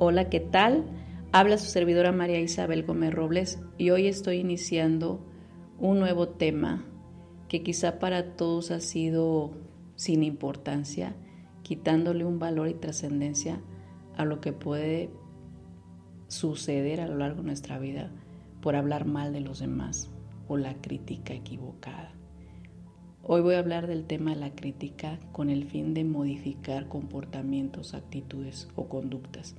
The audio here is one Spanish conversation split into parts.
Hola, ¿qué tal? Habla su servidora María Isabel Gómez Robles y hoy estoy iniciando un nuevo tema que quizá para todos ha sido sin importancia, quitándole un valor y trascendencia a lo que puede suceder a lo largo de nuestra vida por hablar mal de los demás o la crítica equivocada. Hoy voy a hablar del tema de la crítica con el fin de modificar comportamientos, actitudes o conductas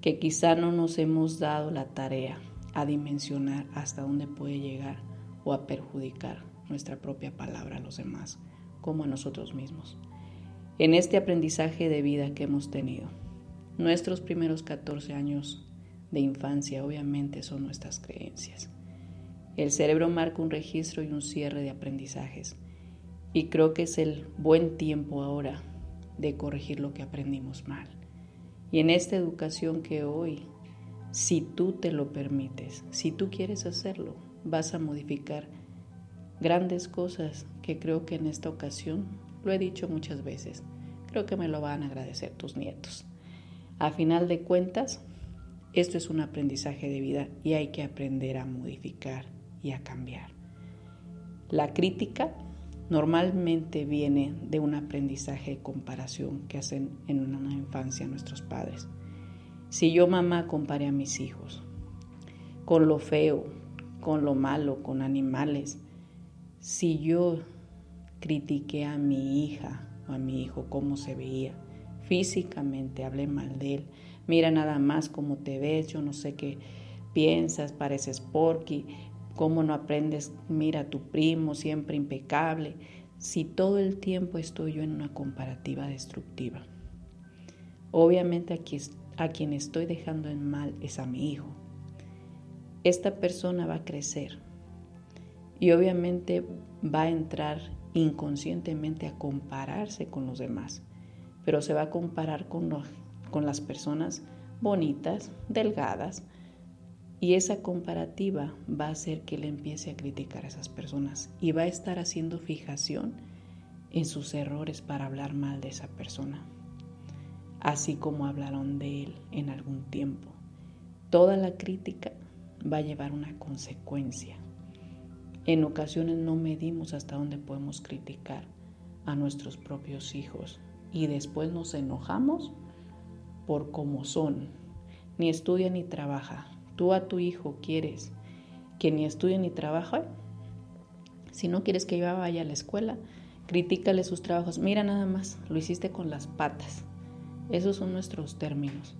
que quizá no nos hemos dado la tarea a dimensionar hasta dónde puede llegar o a perjudicar nuestra propia palabra a los demás, como a nosotros mismos. En este aprendizaje de vida que hemos tenido, nuestros primeros 14 años de infancia obviamente son nuestras creencias. El cerebro marca un registro y un cierre de aprendizajes y creo que es el buen tiempo ahora de corregir lo que aprendimos mal. Y en esta educación que hoy, si tú te lo permites, si tú quieres hacerlo, vas a modificar grandes cosas que creo que en esta ocasión, lo he dicho muchas veces, creo que me lo van a agradecer tus nietos. A final de cuentas, esto es un aprendizaje de vida y hay que aprender a modificar y a cambiar. La crítica normalmente viene de un aprendizaje de comparación que hacen en una infancia nuestros padres. Si yo mamá comparé a mis hijos con lo feo, con lo malo, con animales, si yo critiqué a mi hija o a mi hijo cómo se veía, físicamente hablé mal de él, mira nada más cómo te ves, yo no sé qué piensas, pareces porky, cómo no aprendes, mira tu primo, siempre impecable, si todo el tiempo estoy yo en una comparativa destructiva. Obviamente aquí, a quien estoy dejando en mal es a mi hijo. Esta persona va a crecer y obviamente va a entrar inconscientemente a compararse con los demás, pero se va a comparar con las personas bonitas, delgadas, y esa comparativa va a hacer que él empiece a criticar a esas personas y va a estar haciendo fijación en sus errores para hablar mal de esa persona, así como hablaron de él en algún tiempo. Toda la crítica va a llevar una consecuencia. En ocasiones no medimos hasta dónde podemos criticar a nuestros propios hijos y después nos enojamos por cómo son. Ni estudia ni trabaja, tú a tu hijo quieres que ni estudie ni trabaje, si no quieres que yo vaya a la escuela, critícale sus trabajos. Mira nada más, lo hiciste con las patas. Esos son nuestros términos.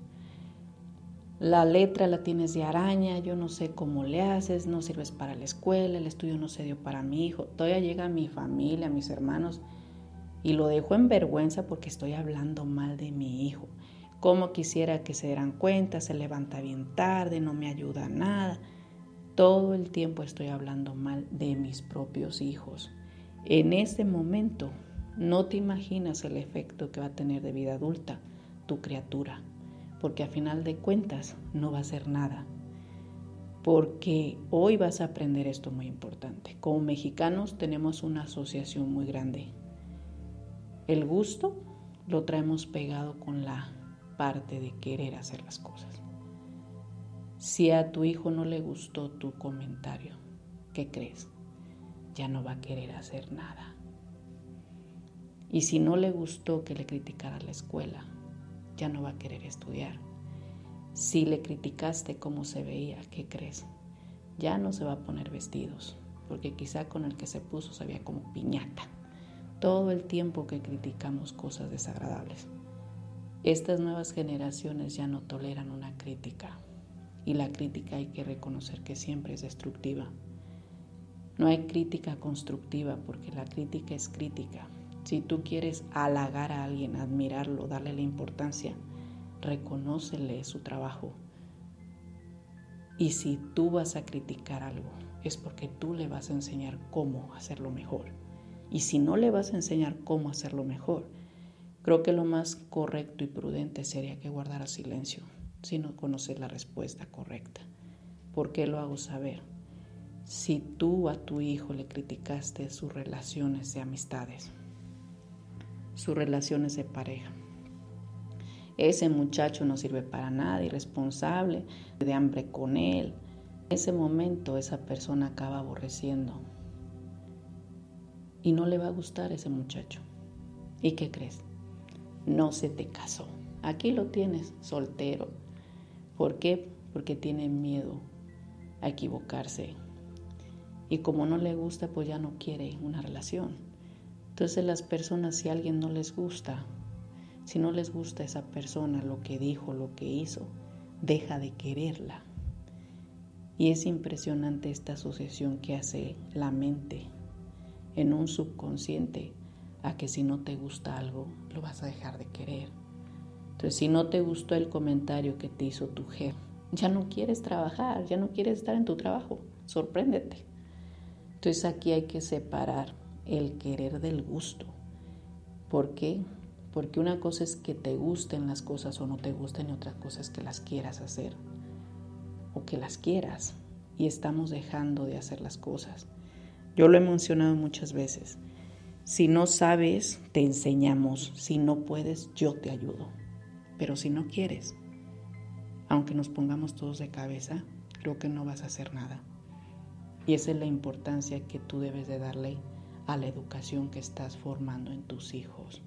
La letra la tienes de araña, yo no sé cómo le haces, no sirves para la escuela, el estudio no se dio para mi hijo. Todavía llega mi familia, mis hermanos, y lo dejo en vergüenza porque estoy hablando mal de mi hijo. Como quisiera que se dieran cuenta, se levanta bien tarde, no me ayuda nada. Todo el tiempo estoy hablando mal de mis propios hijos. En este momento no te imaginas el efecto que va a tener de vida adulta tu criatura, porque a final de cuentas no va a ser nada. Porque hoy vas a aprender esto muy importante. Como mexicanos tenemos una asociación muy grande. El gusto lo traemos pegado con la parte de querer hacer las cosas. Si a tu hijo no le gustó tu comentario, ¿qué crees? Ya no va a querer hacer nada. Y si no le gustó que le criticara la escuela, ya no va a querer estudiar. Si le criticaste cómo se veía, ¿qué crees? Ya no se va a poner vestidos, porque quizá con el que se puso se veía como piñata. Todo el tiempo que criticamos cosas desagradables. Estas nuevas generaciones ya no toleran una crítica y la crítica hay que reconocer que siempre es destructiva. No hay crítica constructiva porque la crítica es crítica. Si tú quieres halagar a alguien, admirarlo, darle la importancia, reconócele su trabajo. Y si tú vas a criticar algo, es porque tú le vas a enseñar cómo hacerlo mejor. Y si no le vas a enseñar cómo hacerlo mejor, creo que lo más correcto y prudente sería que guardara silencio si no conoces la respuesta correcta. ¿Por qué lo hago saber? Si tú a tu hijo le criticaste sus relaciones de amistades, sus relaciones de pareja, ese muchacho no sirve para nada, irresponsable, de hambre con él. En ese momento esa persona acaba aborreciendo y no le va a gustar ese muchacho. ¿Y qué crees? No se te casó. Aquí lo tienes, soltero. ¿Por qué? Porque tiene miedo a equivocarse. Y como no le gusta, pues ya no quiere una relación. Entonces las personas, si a alguien no les gusta, si no les gusta esa persona, lo que dijo, lo que hizo, deja de quererla. Y es impresionante esta asociación que hace la mente en un subconsciente a que si no te gusta algo, lo vas a dejar de querer. Entonces, si no te gustó el comentario que te hizo tu jefe, ya no quieres trabajar, ya no quieres estar en tu trabajo, sorpréndete. Entonces aquí hay que separar el querer del gusto. ¿Por qué? Porque una cosa es que te gusten las cosas o no te gusten y otra cosa es que las quieras hacer o que las quieras y estamos dejando de hacer las cosas. Yo lo he mencionado muchas veces. Si no sabes, te enseñamos. Si no puedes, yo te ayudo. Pero si no quieres, aunque nos pongamos todos de cabeza, creo que no vas a hacer nada. Y esa es la importancia que tú debes de darle a la educación que estás formando en tus hijos.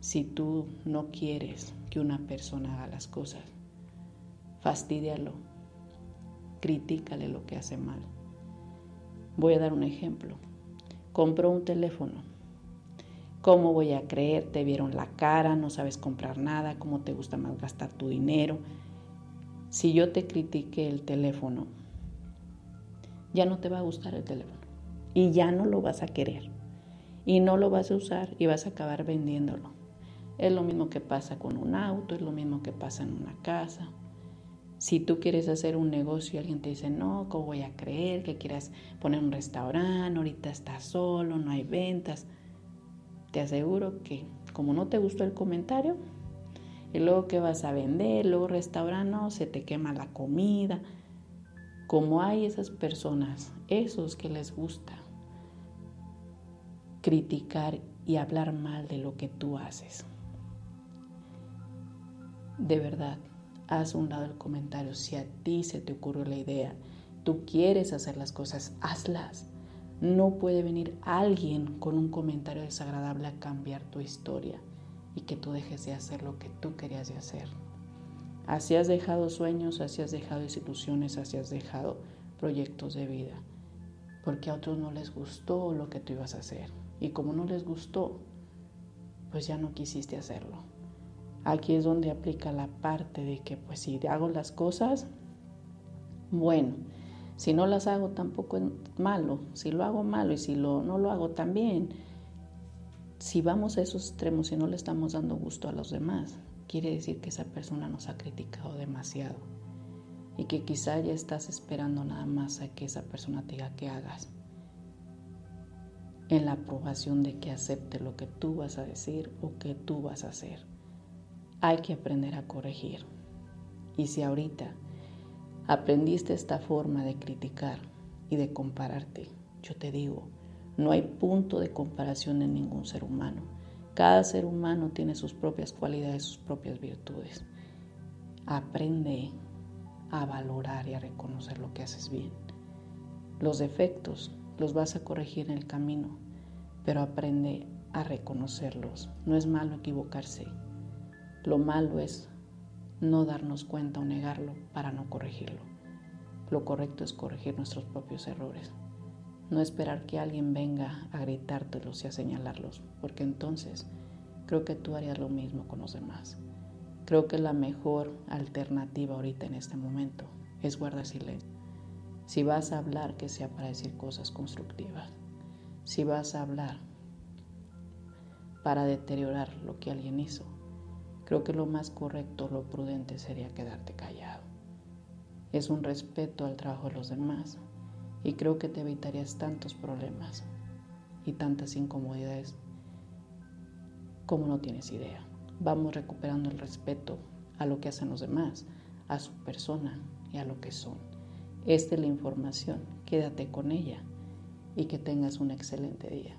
Si tú no quieres que una persona haga las cosas, fastidialo, critícale lo que hace mal. Voy a dar un ejemplo. Compró un teléfono. ¿Cómo voy a creer? Te vieron la cara, no sabes comprar nada, cómo te gusta más gastar tu dinero. Si yo te critiqué el teléfono, ya no te va a gustar el teléfono y ya no lo vas a querer y no lo vas a usar y vas a acabar vendiéndolo. Es lo mismo que pasa con un auto, es lo mismo que pasa en una casa. Si tú quieres hacer un negocio y alguien te dice, no, ¿cómo voy a creer que quieras poner un restaurante? Ahorita estás solo, no hay ventas. Te aseguro que como no te gustó el comentario, y luego que vas a vender, luego restaurante, no, se te quema la comida. Como hay esas personas, esos que les gusta criticar y hablar mal de lo que tú haces de verdad, haz un lado el comentario. Si a ti se te ocurrió la idea, tú quieres hacer las cosas, hazlas. No puede venir alguien con un comentario desagradable a cambiar tu historia y que tú dejes de hacer lo que tú querías de hacer. Así has dejado sueños, así has dejado desilusiones, así has dejado proyectos de vida. Porque a otros no les gustó lo que tú ibas a hacer. Y como no les gustó, pues ya no quisiste hacerlo. Aquí es donde aplica la parte de que pues si hago las cosas, bueno, si no las hago tampoco es malo, si lo hago malo y si no lo hago también, si vamos a esos extremos y no le estamos dando gusto a los demás, quiere decir que esa persona nos ha criticado demasiado. Y que quizá ya estás esperando nada más a que esa persona te diga que hagas en la aprobación de que acepte lo que tú vas a decir o que tú vas a hacer. Hay que aprender a corregir. Y si ahorita aprendiste esta forma de criticar y de compararte, yo te digo, no hay punto de comparación en ningún ser humano. Cada ser humano tiene sus propias cualidades, sus propias virtudes. Aprende a valorar y a reconocer lo que haces bien. Los defectos los vas a corregir en el camino, pero aprende a reconocerlos. No es malo equivocarse, lo malo es no darnos cuenta o negarlo para no corregirlo. Lo correcto es corregir nuestros propios errores. No esperar que alguien venga a gritártelos y a señalarlos, porque entonces creo que tú harías lo mismo con los demás. Creo que la mejor alternativa ahorita en este momento es guardar silencio. Si vas a hablar, que sea para decir cosas constructivas. Si vas a hablar para deteriorar lo que alguien hizo, creo que lo más correcto, lo prudente sería quedarte callado. Es un respeto al trabajo de los demás y creo que te evitarías tantos problemas y tantas incomodidades como no tienes idea. Vamos recuperando el respeto a lo que hacen los demás, a su persona y a lo que son. Esta es la información, quédate con ella y que tengas un excelente día.